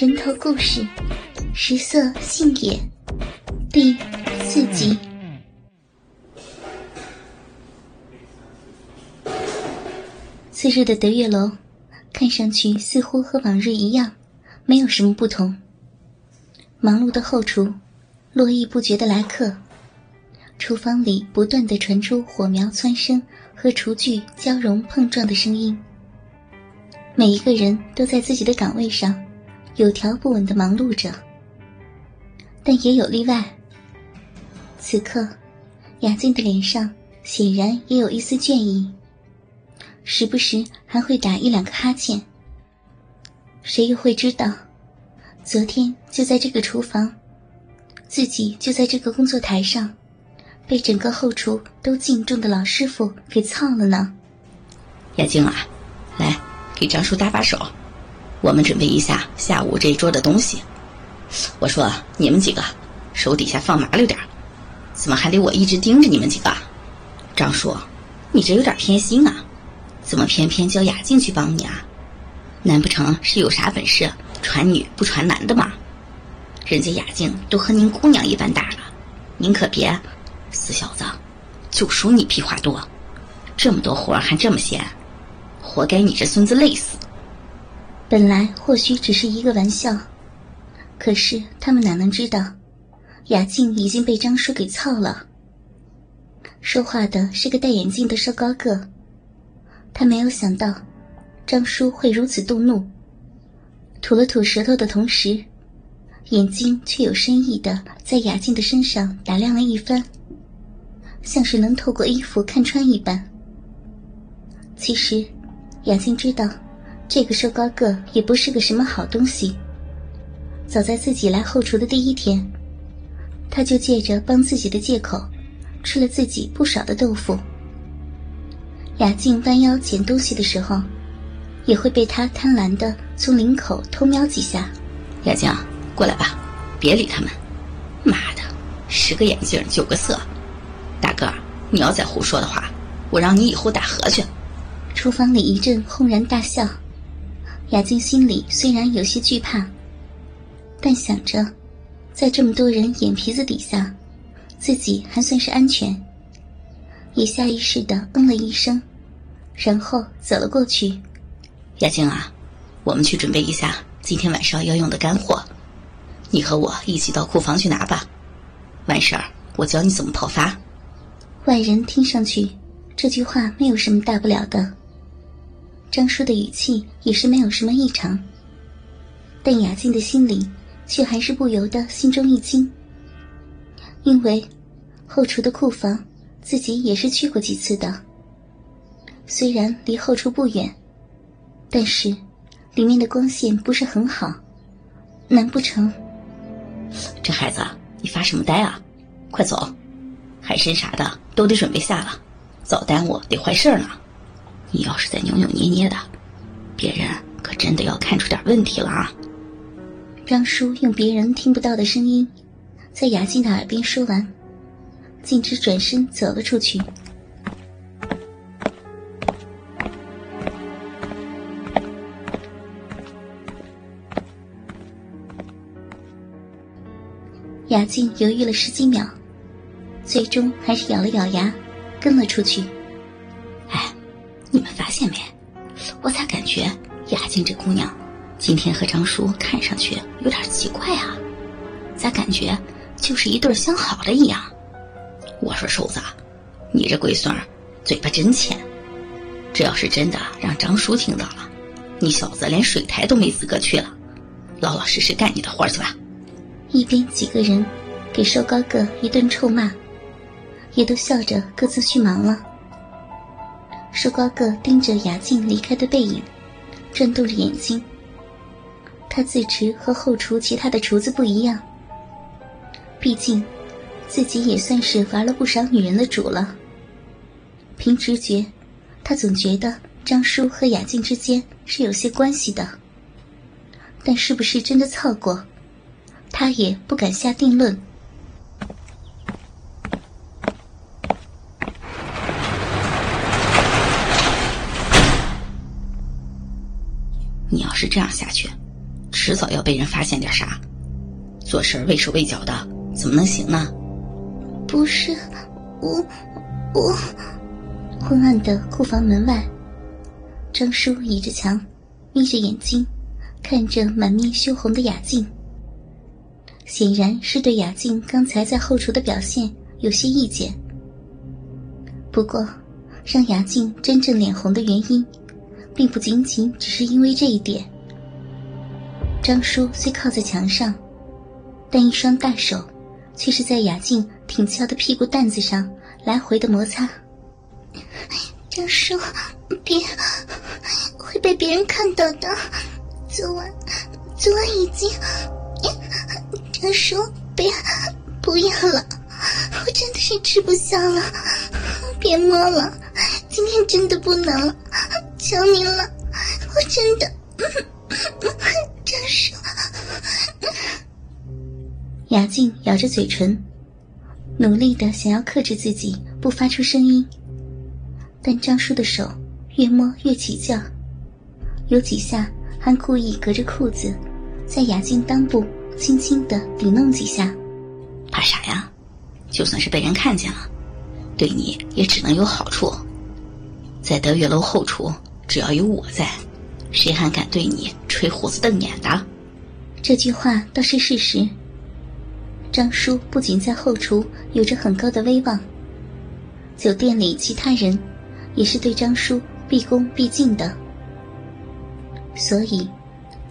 人头故事，食色性也，第四集。次日的德月楼，看上去似乎和往日一样，没有什么不同。忙碌的后厨，络绎不绝的来客，厨房里不断的传出火苗蹿升和厨具交融碰撞的声音。每一个人都在自己的岗位上。有条不紊的忙碌着，但也有例外。此刻，雅静的脸上显然也有一丝倦意，时不时还会打一两个哈欠。谁又会知道，昨天就在这个厨房，自己就在这个工作台上，被整个后厨都敬重的老师傅给操了呢？雅静啊，来，给张叔搭把手。我们准备一下下午这一桌的东西。我说你们几个手底下放麻溜点怎么还得我一直盯着你们几个？张叔，你这有点偏心啊！怎么偏偏叫雅静去帮你啊？难不成是有啥本事传女不传男的吗？人家雅静都和您姑娘一般大了，您可别，死小子，就属你屁话多，这么多活还这么闲，活该你这孙子累死。本来或许只是一个玩笑，可是他们哪能知道，雅静已经被张叔给操了。说话的是个戴眼镜的瘦高个，他没有想到张叔会如此动怒，吐了吐舌头的同时，眼睛却有深意的在雅静的身上打量了一番，像是能透过衣服看穿一般。其实，雅静知道。这个瘦高个也不是个什么好东西。早在自己来后厨的第一天，他就借着帮自己的借口，吃了自己不少的豆腐。雅静弯腰捡东西的时候，也会被他贪婪的从领口偷瞄几下。雅静，过来吧，别理他们。妈的，十个眼镜九个色。大个，你要再胡说的话，我让你以后打河去。厨房里一阵轰然大笑。雅静心里虽然有些惧怕，但想着，在这么多人眼皮子底下，自己还算是安全，也下意识的嗯了一声，然后走了过去。雅静啊，我们去准备一下今天晚上要用的干货，你和我一起到库房去拿吧。完事儿我教你怎么泡发。外人听上去，这句话没有什么大不了的。张叔的语气也是没有什么异常，但雅静的心里却还是不由得心中一惊，因为后厨的库房自己也是去过几次的。虽然离后厨不远，但是里面的光线不是很好，难不成？这孩子，你发什么呆啊？快走，海参啥的都得准备下了，早耽误得坏事呢。你要是再扭扭捏捏的，别人可真的要看出点问题了啊！张叔用别人听不到的声音，在雅静的耳边说完，径直转身走了出去。雅静犹豫了十几秒，最终还是咬了咬牙，跟了出去。你们发现没？我咋感觉雅静这姑娘今天和张叔看上去有点奇怪啊？咋感觉就是一对相好的一样？我说瘦子，你这龟孙儿嘴巴真欠，这要是真的让张叔听到了，你小子连水台都没资格去了，老老实实干你的活去吧。一边几个人给瘦高个一顿臭骂，也都笑着各自去忙了。瘦高个盯着雅静离开的背影，转动着眼睛。他自持和后厨其他的厨子不一样，毕竟自己也算是玩了不少女人的主了。凭直觉，他总觉得张叔和雅静之间是有些关系的，但是不是真的操过，他也不敢下定论。你要这样下去，迟早要被人发现点啥。做事畏手畏脚的，怎么能行呢？不是，我我。昏暗的库房门外，张叔倚着墙，眯着眼睛，看着满面羞红的雅静。显然是对雅静刚才在后厨的表现有些意见。不过，让雅静真正脸红的原因，并不仅仅只是因为这一点。张叔虽靠在墙上，但一双大手却是在雅静挺翘的屁股蛋子上来回的摩擦。张叔，别会被别人看到的。昨晚，昨晚已经。张叔，别不要了，我真的是吃不消了。别摸了，今天真的不能了，求你了，我真的。张叔，雅静咬着嘴唇，努力的想要克制自己，不发出声音。但张叔的手越摸越起劲，有几下还故意隔着裤子，在雅静裆部轻轻的抵弄几下。怕啥呀？就算是被人看见了，对你也只能有好处。在德月楼后厨，只要有我在，谁还敢对你吹胡子瞪眼的？这句话倒是事实。张叔不仅在后厨有着很高的威望，酒店里其他人。也是对张叔毕恭毕敬的，所以，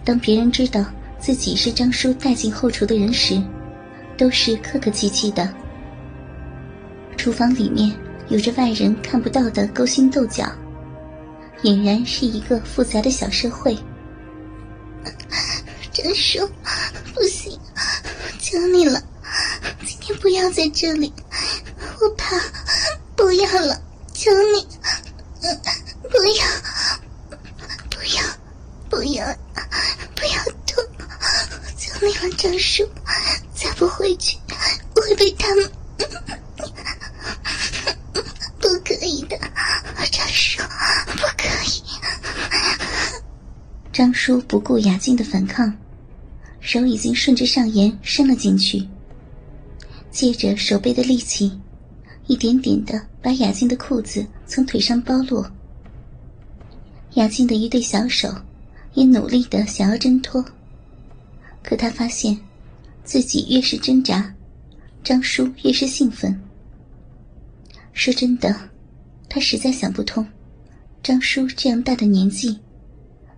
当别人知道自己是张叔带进后厨的人时，都是客客气气的。厨房里面有着外人看不到的勾心斗角，俨然是一个复杂的小社会。张叔，求你了，今天不要在这里，我怕，不要了。求你，不要，不要，不要，不要动！求你了，张叔，再不回去我会被他们……不可以的，张叔，不可以！张叔不顾雅静的反抗，手已经顺着上沿伸了进去，借着手背的力气。一点点的把雅静的裤子从腿上剥落，雅静的一对小手也努力的想要挣脱，可她发现自己越是挣扎，张叔越是兴奋。说真的，他实在想不通，张叔这样大的年纪，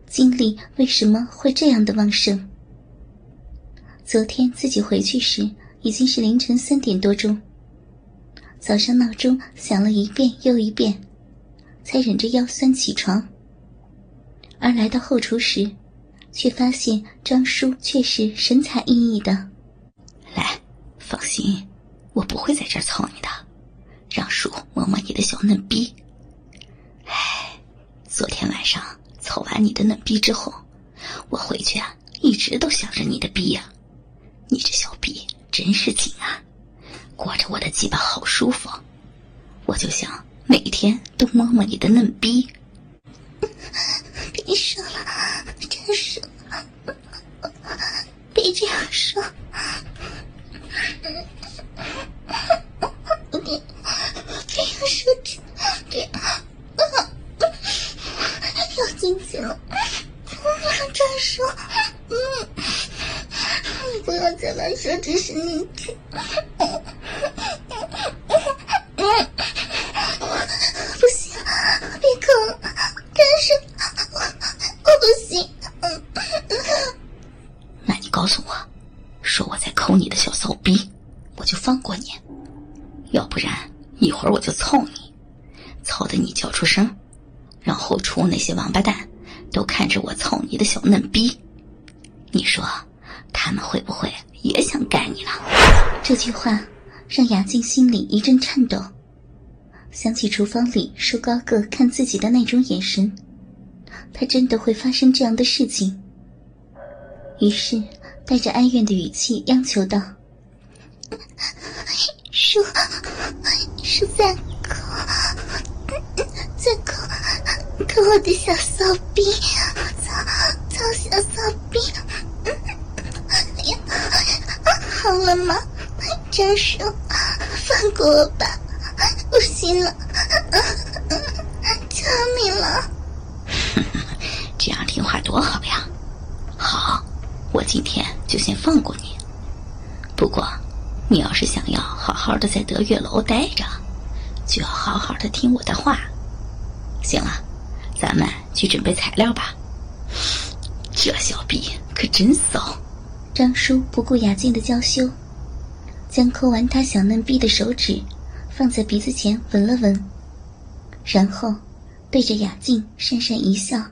精力为什么会这样的旺盛。昨天自己回去时已经是凌晨三点多钟。早上闹钟响了一遍又一遍，才忍着腰酸起床。而来到后厨时，却发现张叔却是神采奕奕的。来，放心，我不会在这儿操你的，让叔摸摸你的小嫩逼。唉，昨天晚上操完你的嫩逼之后，我回去啊，一直都想着你的逼呀。你这小逼真是紧啊！裹着我的鸡巴好舒服，我就想每天都摸摸你的嫩逼。别说了，真是，别这样说。别，别说这，别，要进去了，不要这样说。嗯，你不这只是你去。那些王八蛋都看着我操你的小嫩逼，你说他们会不会也想干你了？这句话让雅静心里一阵颤抖，想起厨房里瘦高个看自己的那种眼神，他真的会发生这样的事情。于是带着哀怨的语气央求道：“叔，叔再扣，再扣。”可我的小骚逼，操操小骚逼，好了吗？张叔，放过我吧，不行了，求你了。这样听话多好呀！好，我今天就先放过你。不过，你要是想要好好的在德月楼待着，就要好好的听我的话。行了，咱们去准备材料吧。这小逼可真骚！张叔不顾雅静的娇羞，将抠完他小嫩逼的手指放在鼻子前闻了闻，然后对着雅静讪讪一笑，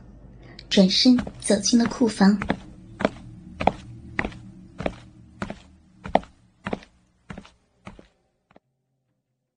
转身走进了库房。